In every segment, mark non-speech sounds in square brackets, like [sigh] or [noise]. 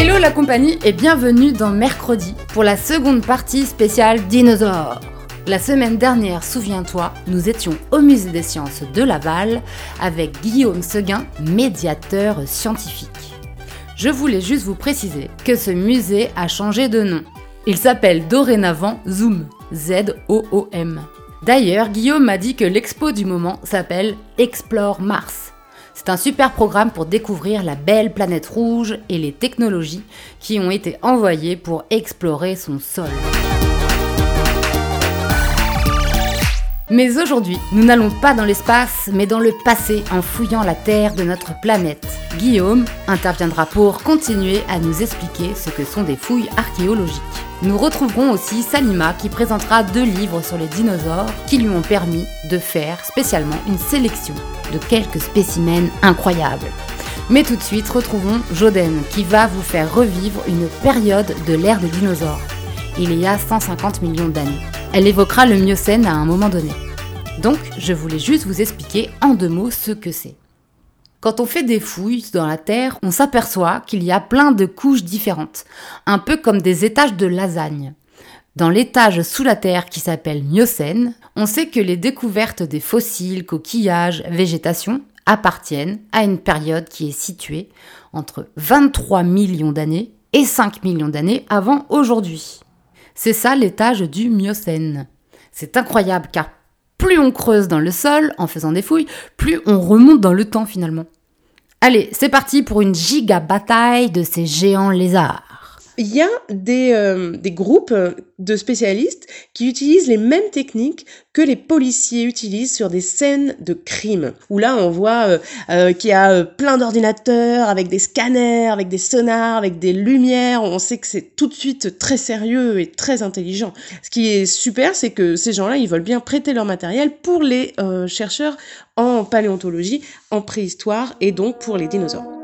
Hello la compagnie et bienvenue dans Mercredi pour la seconde partie spéciale dinosaures. La semaine dernière, souviens-toi, nous étions au musée des sciences de Laval avec Guillaume Seguin, médiateur scientifique. Je voulais juste vous préciser que ce musée a changé de nom. Il s'appelle dorénavant Zoom, Z-O-O-M. D'ailleurs, Guillaume m'a dit que l'expo du moment s'appelle Explore Mars. C'est un super programme pour découvrir la belle planète rouge et les technologies qui ont été envoyées pour explorer son sol. Mais aujourd'hui, nous n'allons pas dans l'espace, mais dans le passé en fouillant la Terre de notre planète. Guillaume interviendra pour continuer à nous expliquer ce que sont des fouilles archéologiques. Nous retrouverons aussi Salima qui présentera deux livres sur les dinosaures qui lui ont permis de faire spécialement une sélection de quelques spécimens incroyables. Mais tout de suite, retrouvons Joden qui va vous faire revivre une période de l'ère des dinosaures. Il y a 150 millions d'années. Elle évoquera le Miocène à un moment donné. Donc, je voulais juste vous expliquer en deux mots ce que c'est. Quand on fait des fouilles dans la Terre, on s'aperçoit qu'il y a plein de couches différentes, un peu comme des étages de lasagne. Dans l'étage sous la Terre qui s'appelle Miocène, on sait que les découvertes des fossiles, coquillages, végétation appartiennent à une période qui est située entre 23 millions d'années et 5 millions d'années avant aujourd'hui. C'est ça l'étage du Miocène. C'est incroyable car plus on creuse dans le sol en faisant des fouilles, plus on remonte dans le temps finalement. Allez, c'est parti pour une giga bataille de ces géants lézards. Il y a des, euh, des groupes de spécialistes qui utilisent les mêmes techniques que les policiers utilisent sur des scènes de crime. Où là, on voit euh, euh, qu'il y a euh, plein d'ordinateurs avec des scanners, avec des sonars, avec des lumières. On sait que c'est tout de suite très sérieux et très intelligent. Ce qui est super, c'est que ces gens-là, ils veulent bien prêter leur matériel pour les chercheurs en paléontologie, en préhistoire et donc pour les dinosaures.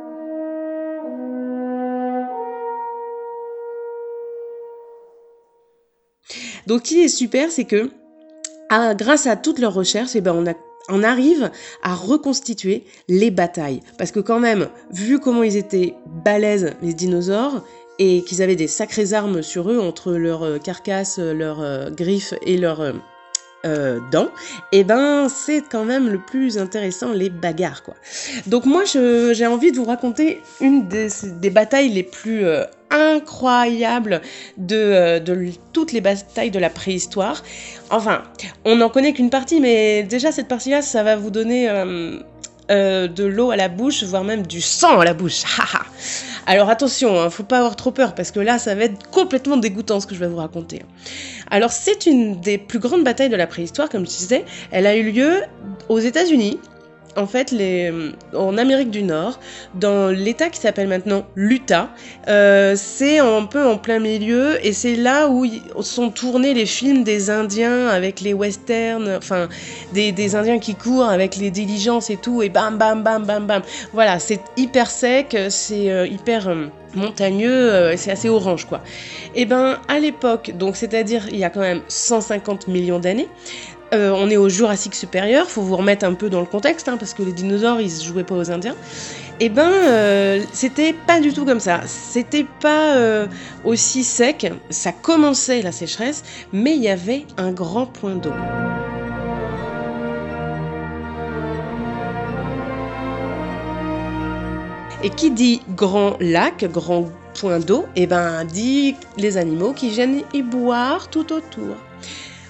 Donc, ce qui est super, c'est que ah, grâce à toutes leurs recherches, eh ben, on, arrive à reconstituer les batailles. Parce que quand même, vu comment ils étaient balèzes, les dinosaures, et qu'ils avaient des sacrées armes sur eux, entre leurs euh, carcasses, leurs euh, griffes et leurs... Euh, dents, et eh ben c'est quand même le plus intéressant, les bagarres quoi. Donc moi j'ai envie de vous raconter une des, batailles les plus incroyables de, euh, toutes les batailles de la préhistoire. Enfin, on n'en connaît qu'une partie, mais déjà cette partie-là, ça va vous donner de l'eau à la bouche, voire même du sang à la bouche. [laughs] Alors attention, hein, faut pas avoir trop peur parce que là, ça va être complètement dégoûtant ce que je vais vous raconter. Alors c'est une des plus grandes batailles de la préhistoire, comme je disais. Elle a eu lieu aux États-Unis en fait, les, en Amérique du Nord, dans l'État qui s'appelle maintenant l'Utah, euh, c'est un peu en plein milieu et c'est là où sont tournés les films des Indiens avec les westerns, enfin des, Indiens qui courent avec les diligences et tout, et bam bam bam bam bam. Voilà, c'est hyper sec, c'est euh, hyper euh, montagneux, c'est assez orange quoi. Et ben à l'époque, donc c'est-à-dire il y a quand même 150 millions d'années, euh, on est au Jurassique supérieur, faut vous remettre un peu dans le contexte, hein, parce que les dinosaures, ils se jouaient pas aux Indiens. Et eh ben, euh, c'était pas du tout comme ça. C'était pas euh, aussi sec. Ça commençait la sécheresse, mais il y avait un grand point d'eau. Et qui dit grand lac, grand point d'eau, et eh ben dit les animaux qui viennent y boire tout autour.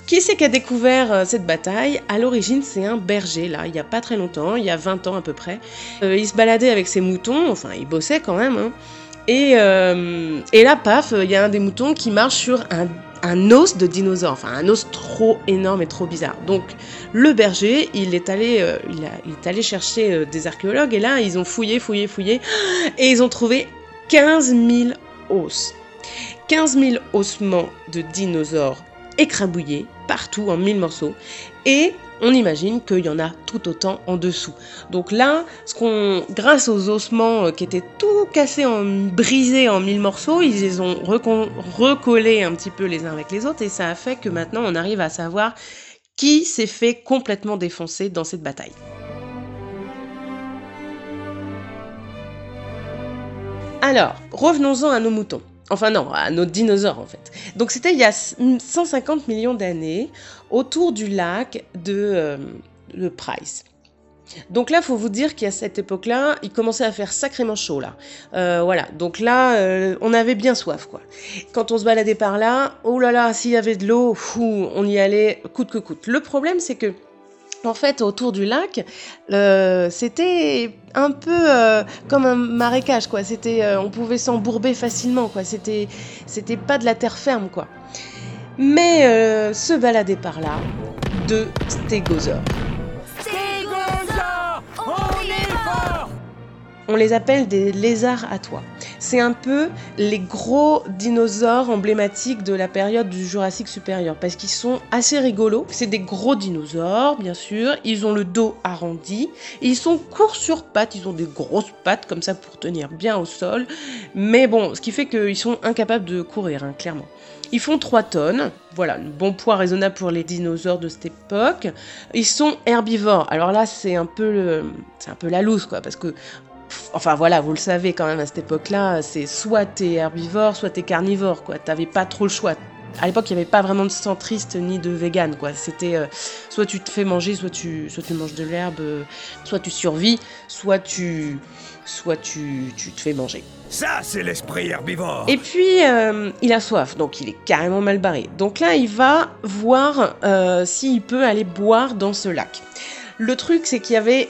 Qui c'est qui a découvert euh, cette bataille? À l'origine, c'est un berger, là, il n'y a pas très longtemps, il y a 20 ans à peu près. Euh, il se baladait avec ses moutons, enfin, il bossait quand même. Hein. Et, euh, et là, paf, il y a un des moutons qui marche sur un, un, os de dinosaure, enfin un os trop énorme et trop bizarre. Donc le berger, il est allé, il, il est allé chercher des archéologues et là, ils ont fouillé, fouillé, fouillé et ils ont trouvé 15 000 os. 15 000 ossements de dinosaures écrabouillés partout en mille morceaux. Et on imagine qu'il y en a tout autant en dessous. Donc là, ce qu'on, grâce aux ossements euh, qui étaient tout cassés, en, brisés en mille morceaux, ils les ont recollés un petit peu les uns avec les autres et ça a fait que maintenant on arrive à savoir qui s'est fait complètement défoncer dans cette bataille. Alors, revenons-en à nos moutons. Enfin non, à nos dinosaures en fait. Donc c'était il y a 150 millions d'années, autour du lac de, euh, Price. Donc là, faut vous dire qu'à cette époque-là, il commençait à faire sacrément chaud là. Euh, voilà, donc là, euh, on avait bien soif quoi. Quand on se baladait par là, oh là là, s'il y avait de l'eau, on y allait coûte que coûte. Le problème, c'est que en fait, autour du lac, c'était un peu euh, comme un marécage, quoi. C'était, euh, on pouvait s'embourber facilement, quoi. C'était, c'était pas de la terre ferme, quoi. Mais euh, se balader par là, de stégosaures. On les appelle des lézards à toit. C'est un peu les gros dinosaures emblématiques de la période du Jurassique supérieur parce qu'ils sont assez rigolos. C'est des gros dinosaures, bien sûr. Ils ont le dos arrondi. ils sont courts sur pattes. Ils ont des grosses pattes comme ça pour tenir bien au sol. Mais bon, ce qui fait qu'ils sont incapables de courir, hein, clairement. Ils font 3 tonnes, voilà, le bon poids raisonnable pour les dinosaures de cette époque. Ils sont herbivores. Alors là, c'est un peu c'est un peu la loose quoi, parce que Enfin voilà, vous le savez quand même à cette époque-là, c'est soit t'es herbivore, soit t'es carnivore, quoi. T'avais pas trop le choix. À l'époque, il n'y avait pas vraiment de centriste ni de vegan, quoi. C'était euh, soit tu te fais manger, soit tu, soit tu manges de l'herbe, euh, soit tu survis, soit tu, soit tu, tu te fais manger. Ça, c'est l'esprit herbivore. Et puis, euh, il a soif, donc il est carrément mal barré. Donc là, il va voir s'il peut aller boire dans ce lac. Le truc, c'est qu'il y avait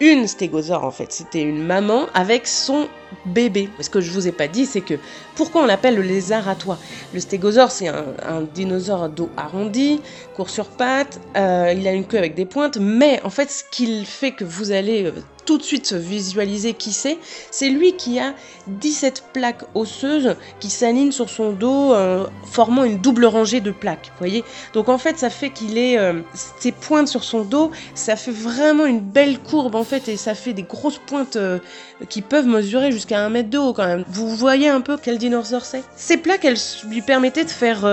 une stégosaure en fait. C'était une maman avec son bébé. Ce que je vous ai pas dit, c'est que pourquoi on l'appelle le lézard à toit? Le stégosaure, c'est un, dinosaure dos arrondi, court sur pattes, euh, il a une queue avec des pointes, mais en fait, ce qu'il fait que vous allez euh, tout de suite se visualiser qui c'est, c'est lui qui a 17 plaques osseuses qui s'alignent sur son dos, euh, formant une double rangée de plaques. Voyez Donc en fait, ça fait qu'il est. ses pointes sur son dos, ça fait vraiment une belle courbe en fait, et ça fait des grosses pointes qui peuvent mesurer jusqu'à un mètre de haut quand même. Vous voyez un peu quel dinosaure c'est? Ces plaques, elles lui permettaient de faire...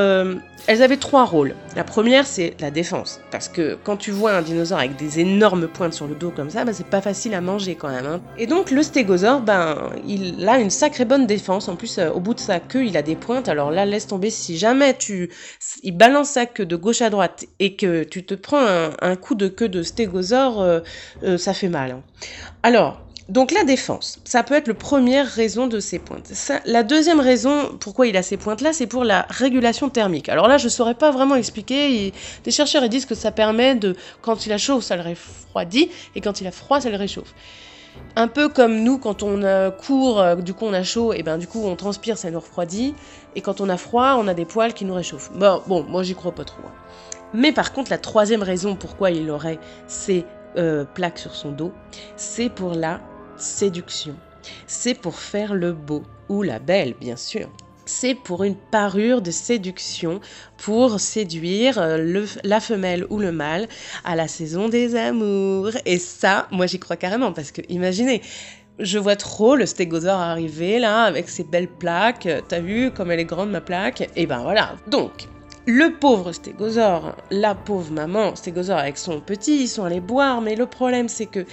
Euh, elles avaient trois rôles. La première, c'est la défense. Parce que quand tu vois un dinosaure avec des énormes pointes sur le dos comme ça, bah, c'est pas facile à manger quand même. Hein. Et donc le stégosaure, ben, il a une sacrée bonne défense. En plus, euh, au bout de sa queue, il a des pointes. Alors là, laisse tomber. Si jamais tu... Il balance sa queue de gauche à droite et que tu te prends un, coup de queue de stégosaure, euh, ça fait mal. Hein. Alors, donc la défense, ça peut être la première raison de ces pointes. la deuxième raison pourquoi il a ces pointes-là, c'est pour la régulation thermique. Alors là, je ne saurais pas vraiment expliquer. des chercheurs ils disent que ça permet de, quand il a chaud, ça le refroidit, et quand il a froid, ça le réchauffe. Un peu comme nous, quand on court, euh, du coup on a chaud, et ben du coup on transpire, ça nous refroidit, et quand on a froid, on a des poils qui nous réchauffent. Bon, bon moi j'y crois pas trop. Hein. Mais par contre, la troisième raison pourquoi il aurait ces euh, plaques sur son dos, c'est pour la séduction. C'est pour faire le beau, ou la belle, bien sûr. C'est pour une parure de séduction, pour séduire euh, la femelle ou le mâle à la saison des amours. Et ça, moi j'y crois carrément, parce que imaginez, je vois trop le stégosaure arriver là avec ses belles plaques. T'as vu comme elle est grande ma plaque? Et ben voilà. Donc, le pauvre stégosaure, la pauvre maman stégosaure avec son petit, ils sont allés boire, mais le problème c'est que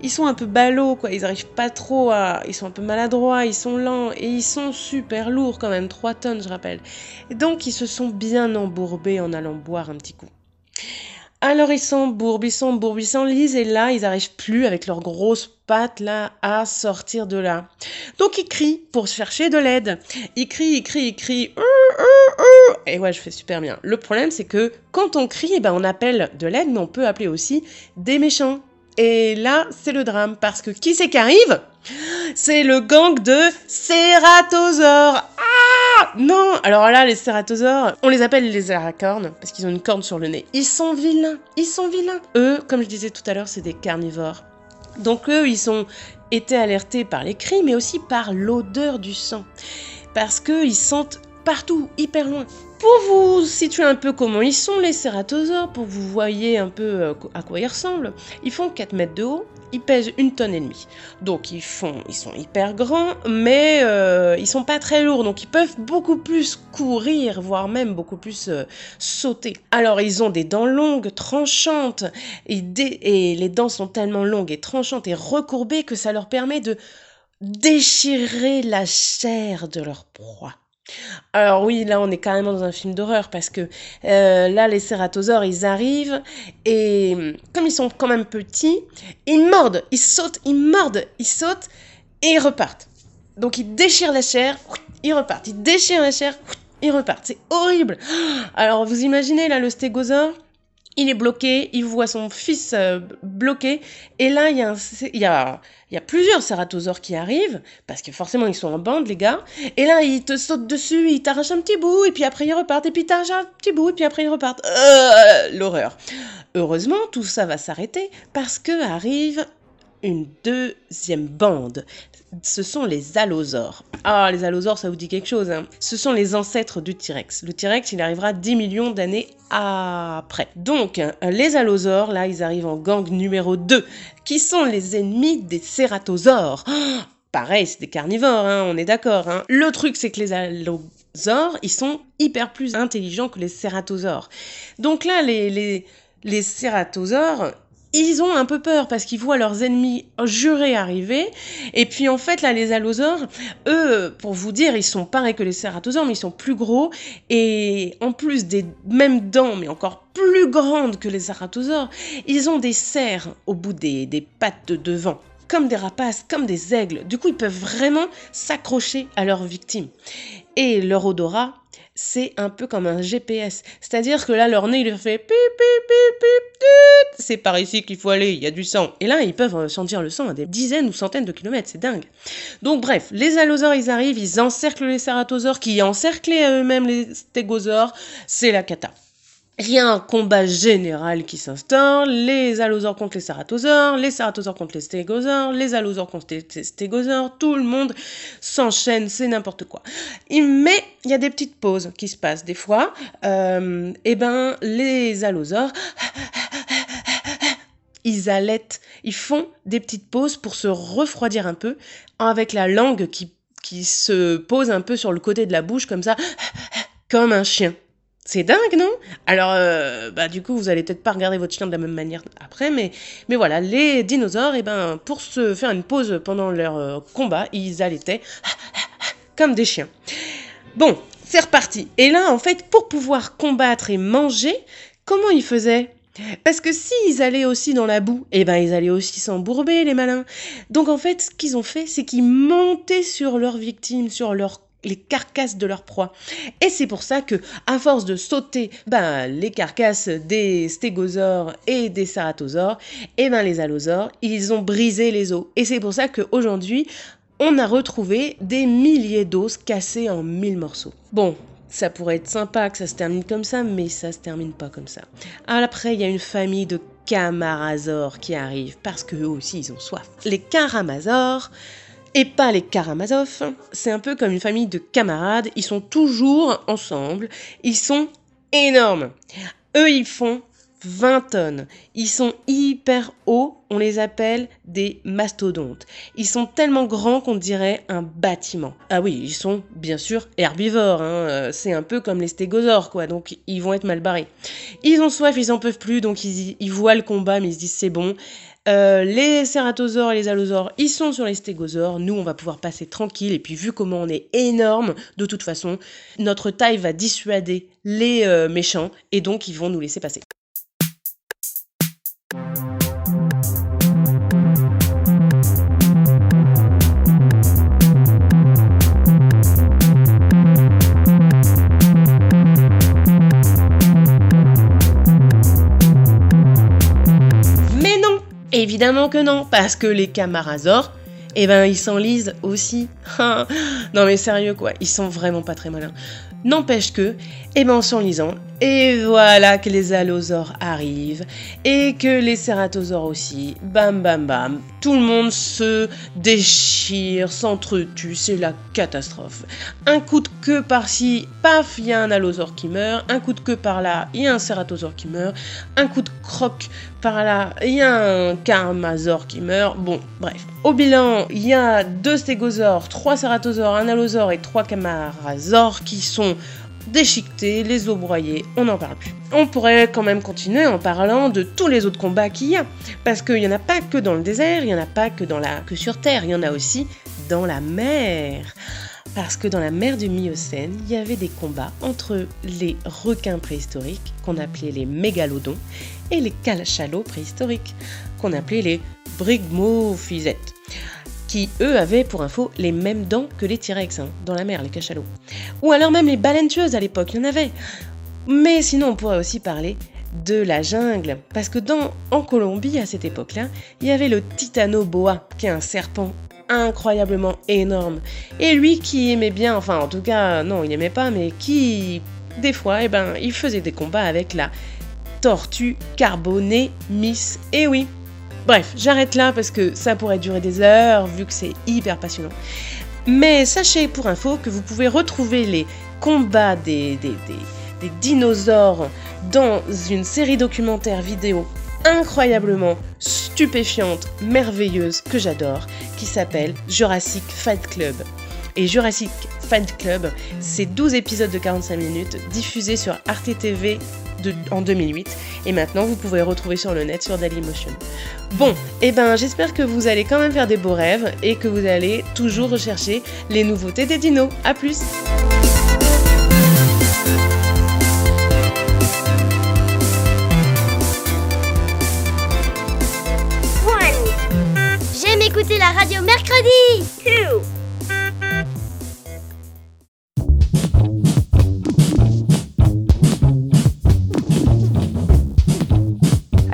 ils sont un peu ballots, quoi, ils arrivent pas trop à... Ils sont un peu maladroits, ils sont lents, et ils sont super lourds quand même, 3 tonnes je rappelle. Et donc ils se sont bien embourbés en allant boire un petit coup. Alors ils s'embourbent, ils s'embourbent, ils s'enlisent et là ils n'arrivent plus avec leurs grosses pattes là à sortir de là. Donc ils crient pour chercher de l'aide. Ils crient, ils crient, ils crient. Et ouais, je fais super bien. Le problème c'est que quand on crie, eh ben, on appelle de l'aide, mais on peut appeler aussi des méchants. Et là, c'est le drame parce que qui c'est qui arrive? C'est le gang de cératosaures. Non Alors là, les cératosaures, on les appelle les aracornes parce qu'ils ont une corne sur le nez. Ils sont vilains, ils sont vilains. Eux, comme je disais tout à l'heure, c'est des carnivores. Donc eux, ils sont été alertés par les cris, mais aussi par l'odeur du sang. Parce qu'ils sentent partout, hyper loin. Pour vous situer un peu comment ils sont, les cératosaures, pour vous voyez un peu euh, à quoi ils ressemblent, ils font 4 mètres de haut, ils pèsent une tonne et demie. Donc ils font, ils sont hyper grands, mais euh, ils sont pas très lourds, donc ils peuvent beaucoup plus courir, voire même beaucoup plus euh, sauter. Alors ils ont des dents longues, tranchantes, et, et les dents sont tellement longues et tranchantes et recourbées que ça leur permet de déchirer la chair de leur proie. Alors oui, là on est carrément dans un film d'horreur parce que euh, là les cératosaures ils arrivent et comme ils sont quand même petits, ils mordent, ils sautent, ils mordent, ils sautent et ils repartent. Donc ils déchirent la chair, ils repartent, ils déchirent la chair, ils repartent. C'est horrible. Alors vous imaginez là le stégosaure il est bloqué, il voit son fils euh, bloqué, et là, il y, a plusieurs cératosaures qui arrivent, parce que forcément, ils sont en bande, les gars, et là, ils te sautent dessus, ils t'arrachent un petit bout, et puis après, ils repartent, et puis t'arrachent un petit bout, et puis après, ils repartent. Euh, l'horreur. Heureusement, tout ça va s'arrêter, parce que arrive une deuxième bande. Ce sont les allosaures. Ah, les allosaures, ça vous dit quelque chose. Hein Ce sont les ancêtres du T-Rex. Le T-Rex, il arrivera 10 millions d'années après. Donc, hein, les allosaures, là, ils arrivent en gang numéro 2, qui sont les ennemis des cératosaures. pareil, c'est des carnivores, hein, on est d'accord. Le truc, c'est que les allosaures, ils sont hyper plus intelligents que les cératosaures. Donc là, les, les, les cératosaures, ils ont un peu peur parce qu'ils voient leurs ennemis jurés arriver. Et puis en fait, là, les allosaures, eux, pour vous dire, ils sont pareils que les cératosaures, mais ils sont plus gros. Et en plus des mêmes dents, mais encore plus grandes que les cératosaures, ils ont des serres au bout des, des pattes de devant comme des rapaces, comme des aigles. Du coup, ils peuvent vraiment s'accrocher à leurs victimes. Et leur odorat, c'est un peu comme un GPS. C'est-à-dire que là, leur nez, il fait pip, pip, pip, pip, c'est par ici qu'il faut aller, il y a du sang. Et là, ils peuvent sentir le sang à des dizaines ou centaines de kilomètres, c'est dingue. Donc bref, les allosaures, ils arrivent, ils encerclent les cératosaures, qui encerclent eux-mêmes les stégosaures, c'est la cata. Il y a un combat général qui s'instaure, les allosaures contre les cératosaures, les cératosaures contre les stégosaures, les allosaures contre les stégosaures, tout le monde s'enchaîne, c'est n'importe quoi. Mais il y a des petites pauses qui se passent des fois. Euh, et ben les allosaures, ils allaitent, ils font des petites pauses pour se refroidir un peu avec la langue qui, qui se pose un peu sur le côté de la bouche comme ça, comme un chien. C'est dingue, non? Alors, euh, bah, du coup, vous allez peut-être pas regarder votre chien de la même manière après, mais, mais voilà, les dinosaures, eh ben, pour se faire une pause pendant leur euh, combat, ils allaitaient [laughs] comme des chiens. Bon, c'est reparti. Et là, en fait, pour pouvoir combattre et manger, comment ils faisaient? Parce que s'ils allaient aussi dans la boue, eh ben ils allaient aussi s'embourber les malins. Donc en fait, ce qu'ils ont fait, c'est qu'ils montaient sur leurs victimes, sur leur les carcasses de leur proie. Et c'est pour ça que, à force de sauter ben, les carcasses des stégosaures et des ceratosaures, et eh ben les allosaures, ils ont brisé les os. Et c'est pour ça qu'aujourd'hui, on a retrouvé des milliers d'os cassés en mille morceaux. Bon, ça pourrait être sympa que ça se termine comme ça, mais ça se termine pas comme ça. Après, il y a une famille de camarazores qui arrive parce qu'eux aussi ils ont soif. Les caramazores, et pas les Karamazov. C'est un peu comme une famille de camarades, ils sont toujours ensemble, ils sont énormes. Eux, ils font 20 tonnes. Ils sont hyper hauts, on les appelle des mastodontes. Ils sont tellement grands qu'on dirait un bâtiment. Ah oui, ils sont bien sûr herbivores, hein. euh, c'est un peu comme les stégosaures, quoi, donc ils vont être mal barrés. Ils ont soif, ils en peuvent plus, donc ils, ils voient le combat, mais ils se disent c'est bon, euh, les cératosaures et les allosaures, ils sont sur les stégosaures. Nous, on va pouvoir passer tranquille. Et puis, vu comment on est énorme, de toute façon, notre taille va dissuader les euh, méchants. Et donc, ils vont nous laisser passer. Évidemment que non, parce que les camarazores, eh ben ils s'enlisent aussi. [laughs] non mais sérieux quoi, ils sont vraiment pas très malins. N'empêche que, eh ben en s'enlisant, Et voilà que les allosaures arrivent et que les cératosaures aussi. Bam bam bam. Tout le monde se déchire, s'entretue, c'est la catastrophe. Un coup de queue par-ci, paf, il y a un allosaure qui meurt. Un coup de queue par-là, il y a un cératosaure qui meurt. Un coup de croc par-là, il y a un carmasaure qui meurt. Bon, bref. Au bilan, il y a deux stégosaures, trois cératosaures, un allosaure et trois camarasaures qui sont déchiquetés, les os broyés, on n'en parle plus. On pourrait quand même continuer en parlant de tous les autres combats qu'il y a, parce qu'il n'y en a pas que dans le désert, il n'y en a pas que, sur Terre, il y en a aussi dans la mer. Parce que dans la mer du Miocène, il y avait des combats entre les requins préhistoriques, qu'on appelait les mégalodons, et les cachalots préhistoriques, qu'on appelait les brygmophysettes qui eux avaient pour info les mêmes dents que les T-Rex hein, dans la mer, les cachalots. Ou alors même les baleines tueuses à l'époque, il y en avait. Mais sinon on pourrait aussi parler de la jungle, parce que dans, en Colombie à cette époque-là, il y avait le titanoboa, qui est un serpent incroyablement énorme. Et lui qui aimait bien, enfin en tout cas non il aimait pas, mais qui des fois, eh ben, il faisait des combats avec la tortue carbonée Miss. Et oui, Bref, j'arrête là parce que ça pourrait durer des heures vu que c'est hyper passionnant. Mais sachez pour info que vous pouvez retrouver les combats des, dinosaures dans une série documentaire vidéo incroyablement stupéfiante, merveilleuse que j'adore, qui s'appelle Jurassic Fight Club. Et Jurassic Fight Club, c'est 12 épisodes de 45 minutes diffusés sur Arte en 2008 et maintenant vous pouvez retrouver sur le net sur Dailymotion. Bon, et eh ben j'espère que vous allez quand même faire des beaux rêves et que vous allez toujours rechercher les nouveautés des dinos. A plus J'aime écouter la radio mercredi.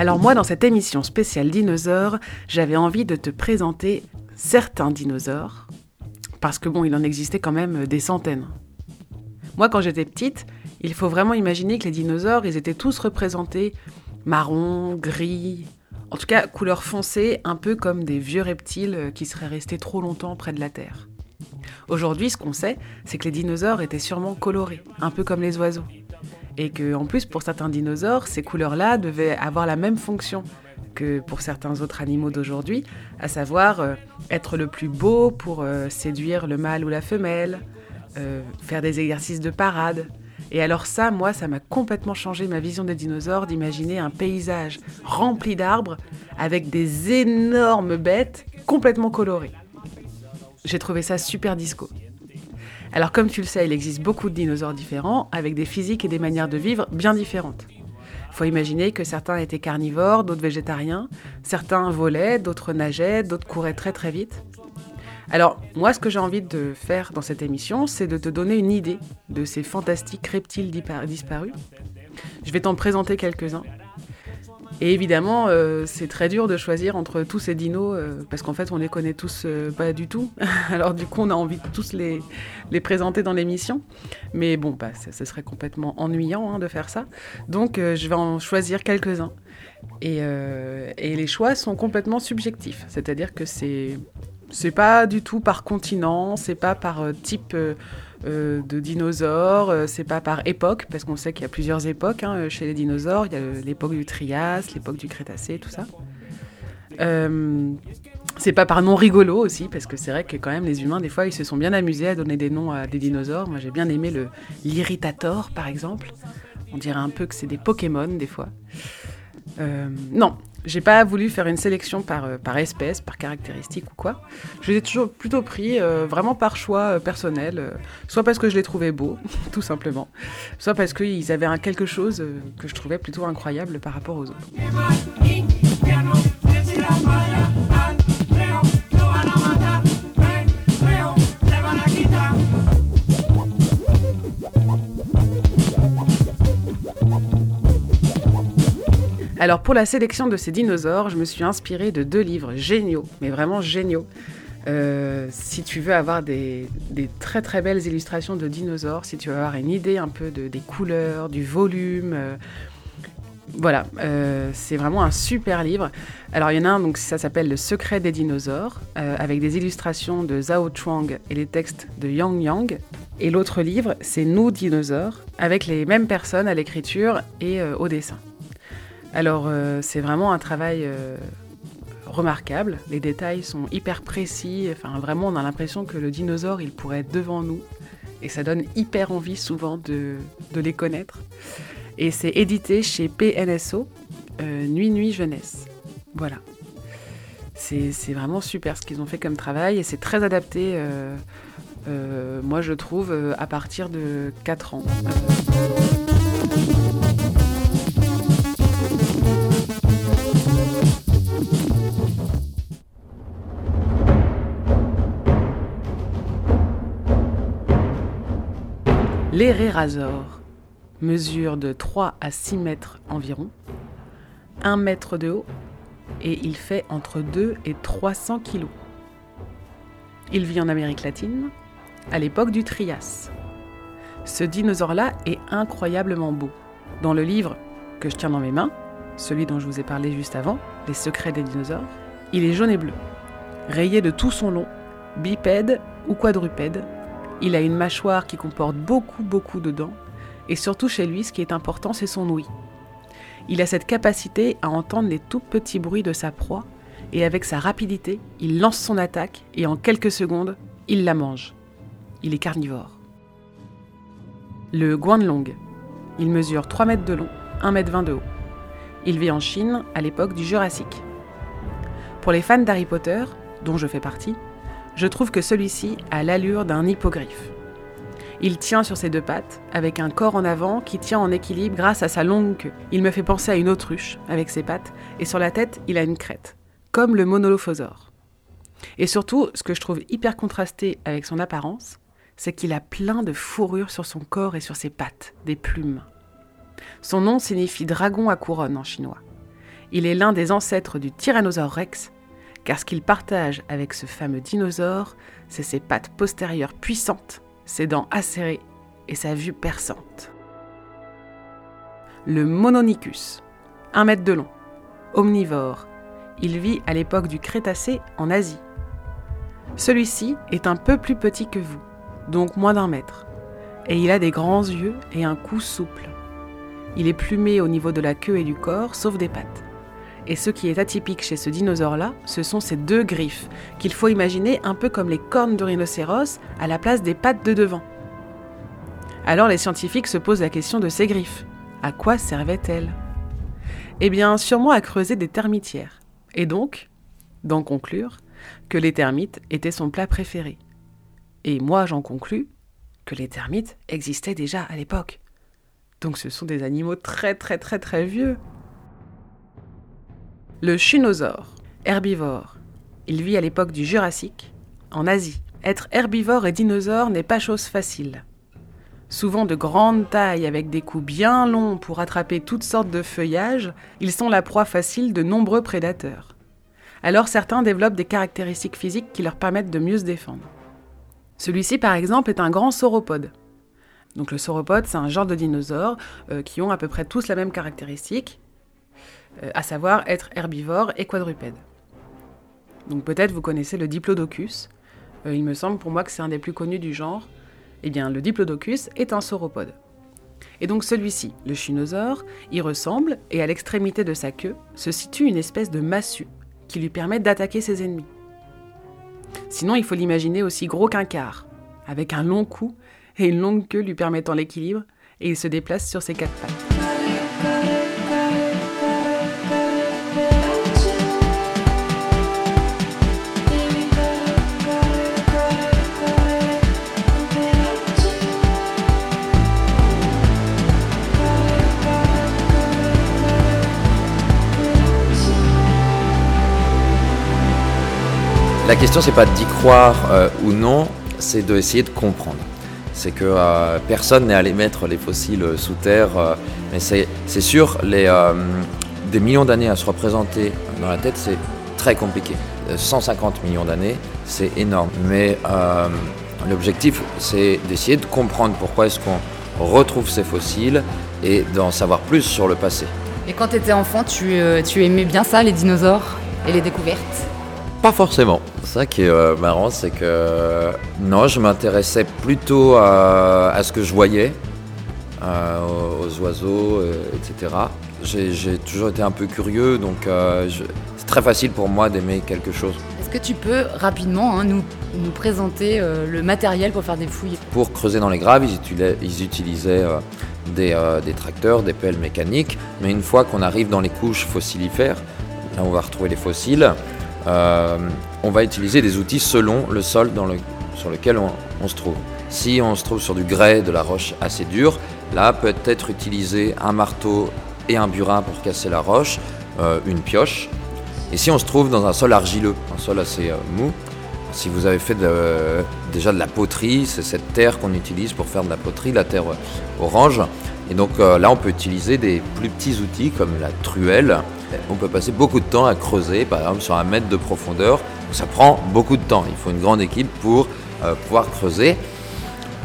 Alors moi, dans cette émission spéciale dinosaures, j'avais envie de te présenter certains dinosaures, parce que bon, il en existait quand même des centaines. Moi, quand j'étais petite, il faut vraiment imaginer que les dinosaures, ils étaient tous représentés marron, gris, en tout cas couleur foncée, un peu comme des vieux reptiles qui seraient restés trop longtemps près de la Terre. Aujourd'hui, ce qu'on sait, c'est que les dinosaures étaient sûrement colorés, un peu comme les oiseaux et que en plus pour certains dinosaures, ces couleurs-là devaient avoir la même fonction que pour certains autres animaux d'aujourd'hui, à savoir euh, être le plus beau pour euh, séduire le mâle ou la femelle, euh, faire des exercices de parade. Et alors ça, moi, ça m'a complètement changé ma vision des dinosaures, d'imaginer un paysage rempli d'arbres avec des énormes bêtes complètement colorées. J'ai trouvé ça super disco. Alors comme tu le sais, il existe beaucoup de dinosaures différents, avec des physiques et des manières de vivre bien différentes. Faut imaginer que certains étaient carnivores, d'autres végétariens, certains volaient, d'autres nageaient, d'autres couraient très très vite. Alors moi ce que j'ai envie de faire dans cette émission, c'est de te donner une idée de ces fantastiques reptiles disparus. Je vais t'en présenter quelques-uns. Et évidemment, euh, c'est très dur de choisir entre tous ces dinos, euh, parce qu'en fait, on les connaît tous euh, pas du tout. [laughs] Alors du coup, on a envie de tous les, les présenter dans l'émission. Mais bon, bah, ce serait complètement ennuyant hein, de faire ça. Donc, je vais en choisir quelques-uns. Et, et, les choix sont complètement subjectifs. C'est-à-dire que c'est... C'est pas du tout par continent, c'est pas par type euh, de dinosaures, euh, c'est pas par époque, parce qu'on sait qu'il y a plusieurs époques hein, chez les dinosaures. Il y a l'époque du Trias, l'époque du Crétacé, tout ça. Euh, c'est pas par nom rigolo aussi, parce que c'est vrai que quand même les humains, des fois, ils se sont bien amusés à donner des noms à des dinosaures. Moi, j'ai bien aimé le l'Irritator, par exemple. On dirait un peu que c'est des Pokémon, des fois. Non, j'ai pas voulu faire une sélection par, euh, par espèce, par caractéristique ou quoi. Je les ai toujours plutôt pris euh, vraiment par choix euh, personnel, soit parce que je les trouvais beaux, [laughs] tout simplement, soit parce qu'ils avaient quelque chose que je trouvais plutôt incroyable par rapport aux autres. Alors pour la sélection de ces dinosaures, je me suis inspirée de deux livres géniaux, mais vraiment géniaux. Euh, si tu veux avoir des, très très belles illustrations de dinosaures, si tu veux avoir une idée un peu de, des couleurs, du volume, euh, voilà, euh, c'est vraiment un super livre. Alors il y en a un, donc ça s'appelle Le secret des dinosaures, avec des illustrations de Zhao Chuang et les textes de Yang Yang. Et l'autre livre, c'est Nous dinosaures, avec les mêmes personnes à l'écriture et au dessin. Alors c'est vraiment un travail remarquable. Les détails sont hyper précis. Enfin, vraiment, on a l'impression que le dinosaure, il pourrait être devant nous. Et ça donne hyper envie souvent de, les connaître. Et c'est édité chez PNSO, euh, Nuit Nuit Jeunesse. Voilà. C'est vraiment super ce qu'ils ont fait comme travail et c'est très adapté, euh, euh, moi je trouve, à partir de 4 ans. L'Erérazor mesure de 3 à 6 mètres environ, 1 mètre de haut et il fait entre 2 et 300 kilos. Il vit en Amérique latine, à l'époque du Trias. Ce dinosaure-là est incroyablement beau. Dans le livre que je tiens dans mes mains, celui dont je vous ai parlé juste avant, Les secrets des dinosaures, il est jaune et bleu, rayé de tout son long, bipède ou quadrupède, il a une mâchoire qui comporte beaucoup beaucoup de dents, et surtout chez lui, ce qui est important, c'est son ouïe. Il a cette capacité à entendre les tout petits bruits de sa proie, et avec sa rapidité, il lance son attaque, et en quelques secondes, il la mange. Il est carnivore. Le Guanlong. Il mesure 3 mètres de long, 1 mètre 20 de haut. Il vit en Chine à l'époque du Jurassique. Pour les fans d'Harry Potter, dont je fais partie, je trouve que celui-ci a l'allure d'un hippogriffe. Il tient sur ses deux pattes, avec un corps en avant qui tient en équilibre grâce à sa longue queue. Il me fait penser à une autruche, avec ses pattes, et sur la tête, il a une crête, comme le monolophosaure. Et surtout, ce que je trouve hyper contrasté avec son apparence, c'est qu'il a plein de fourrures sur son corps et sur ses pattes, des plumes. Son nom signifie dragon à couronne en chinois. Il est l'un des ancêtres du Tyrannosaure rex, car ce qu'il partage avec ce fameux dinosaure, c'est ses pattes postérieures puissantes, ses dents acérées et sa vue perçante. Le Mononicus, 1 mètre de long, omnivore, il vit à l'époque du Crétacé en Asie. Celui-ci est un peu plus petit que vous, donc moins d'un mètre, et il a des grands yeux et un cou souple. Il est plumé au niveau de la queue et du corps, sauf des pattes. Et ce qui est atypique chez ce dinosaure-là, ce sont ces deux griffes, qu'il faut imaginer un peu comme les cornes de rhinocéros à la place des pattes de devant. Alors les scientifiques se posent la question de ces griffes. À quoi servaient-elles? Eh bien, sûrement à creuser des termitières. Et donc, d'en conclure, que les termites étaient son plat préféré. Et moi, j'en conclus que les termites existaient déjà à l'époque. Donc ce sont des animaux très très très très vieux. Le chinosaure, herbivore. Il vit à l'époque du Jurassique, en Asie. Être herbivore et dinosaure n'est pas chose facile. Souvent de grande taille avec des coups bien longs pour attraper toutes sortes de feuillages, ils sont la proie facile de nombreux prédateurs. Alors certains développent des caractéristiques physiques qui leur permettent de mieux se défendre. Celui-ci par exemple est un grand sauropode. Donc le sauropode c'est un genre de dinosaures euh, qui ont à peu près tous la même caractéristique, à savoir être herbivore et quadrupède. Donc peut-être vous connaissez le Diplodocus. Euh, il me semble pour moi que c'est un des plus connus du genre. Eh bien, le Diplodocus est un sauropode. Et donc celui-ci, le chinosaure, y ressemble et à l'extrémité de sa queue se situe une espèce de massue qui lui permet d'attaquer ses ennemis. Sinon, il faut l'imaginer aussi gros qu'un quart, avec un long cou et une longue queue lui permettant l'équilibre, et il se déplace sur ses quatre pattes. La question, c'est pas d'y croire euh, ou non, c'est d'essayer de comprendre. C'est que euh, personne n'est allé mettre les fossiles sous terre, euh, mais c'est sûr, les, des millions d'années à se représenter dans la tête, c'est très compliqué. 150 millions d'années, c'est énorme. Mais euh, l'objectif, c'est d'essayer de comprendre pourquoi est-ce qu'on retrouve ces fossiles et d'en savoir plus sur le passé. Et quand tu étais enfant, tu, euh, tu aimais bien ça, les dinosaures et les découvertes? Pas forcément. Ça qui est euh, marrant, c'est que non, je m'intéressais plutôt à, à ce que je voyais, euh, aux oiseaux, euh, etc. J'ai j'ai toujours été un peu curieux, donc euh, je- c'est très facile pour moi d'aimer quelque chose. Est-ce que tu peux rapidement hein, nous, nous présenter euh, le matériel pour faire des fouilles? Pour creuser dans les graves, ils utilisaient, ils utilisaient, euh, des, euh, des tracteurs, des pelles mécaniques, mais une fois qu'on arrive dans les couches fossilifères, là où on va retrouver les fossiles, euh, on va utiliser des outils selon le sol sur lequel on, se trouve. Si on se trouve sur du grès, de la roche assez dure, là peut être utilisé un marteau et un burin pour casser la roche, euh, une pioche. Et si on se trouve dans un sol argileux, un sol assez euh, mou, si vous avez fait de- déjà de la poterie, c'est cette terre qu'on utilise pour faire de la poterie, la terre orange. Et donc là, on peut utiliser des plus petits outils comme la truelle. On peut passer beaucoup de temps à creuser, par exemple sur un mètre de profondeur. Ça prend beaucoup de temps. Il faut une grande équipe pour euh, pouvoir creuser.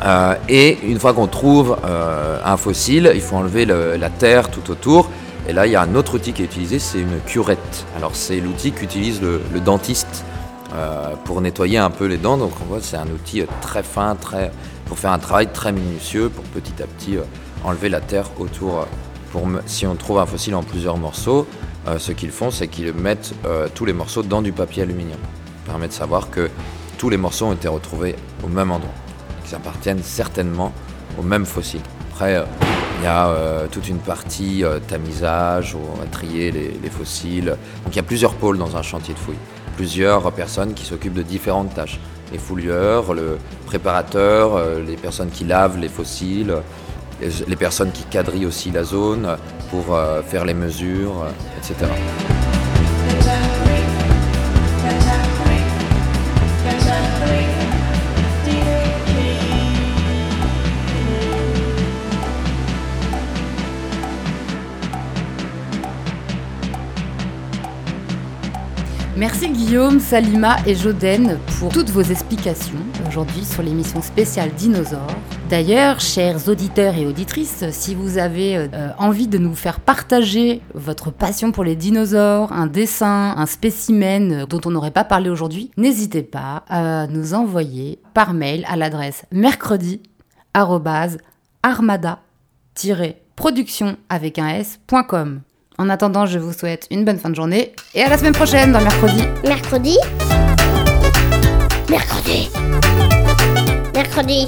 Euh, et une fois qu'on trouve euh, un fossile, il faut enlever le- la terre tout autour. Et là, il y a un autre outil qui est utilisé, c'est une curette. Alors, c'est l'outil qu'utilise le, le dentiste pour nettoyer un peu les dents. Donc, on voit, c'est un outil très fin, très, pour faire un travail très minutieux, pour petit à petit enlever la terre autour. si on trouve un fossile en plusieurs morceaux, euh, ce qu'ils font, c'est qu'ils mettent euh, tous les morceaux dans du papier aluminium. Ça permet de savoir que tous les morceaux ont été retrouvés au même endroit qui appartiennent certainement au même fossile. Après, euh, il y a toute une partie tamisage où on va trier les, les fossiles. Donc il y a plusieurs pôles dans un chantier de fouilles. Plusieurs personnes qui s'occupent de différentes tâches. Les fouilleurs, le préparateur, les personnes qui lavent les fossiles, les, les personnes qui quadrillent aussi la zone pour euh, faire les mesures, euh, etc. Merci Guillaume, Salima et Joden pour toutes vos explications aujourd'hui sur l'émission spéciale Dinosaures. D'ailleurs, chers auditeurs et auditrices, si vous avez euh, envie de nous faire partager votre passion pour les dinosaures, un dessin, un spécimen euh, dont on n'aurait pas parlé aujourd'hui, n'hésitez pas à nous envoyer par mail à l'adresse mercredi armada-production avec un s.com. En attendant, je vous souhaite une bonne fin de journée et à la semaine prochaine dans Mercredi. Mercredi Mercredi Mercredi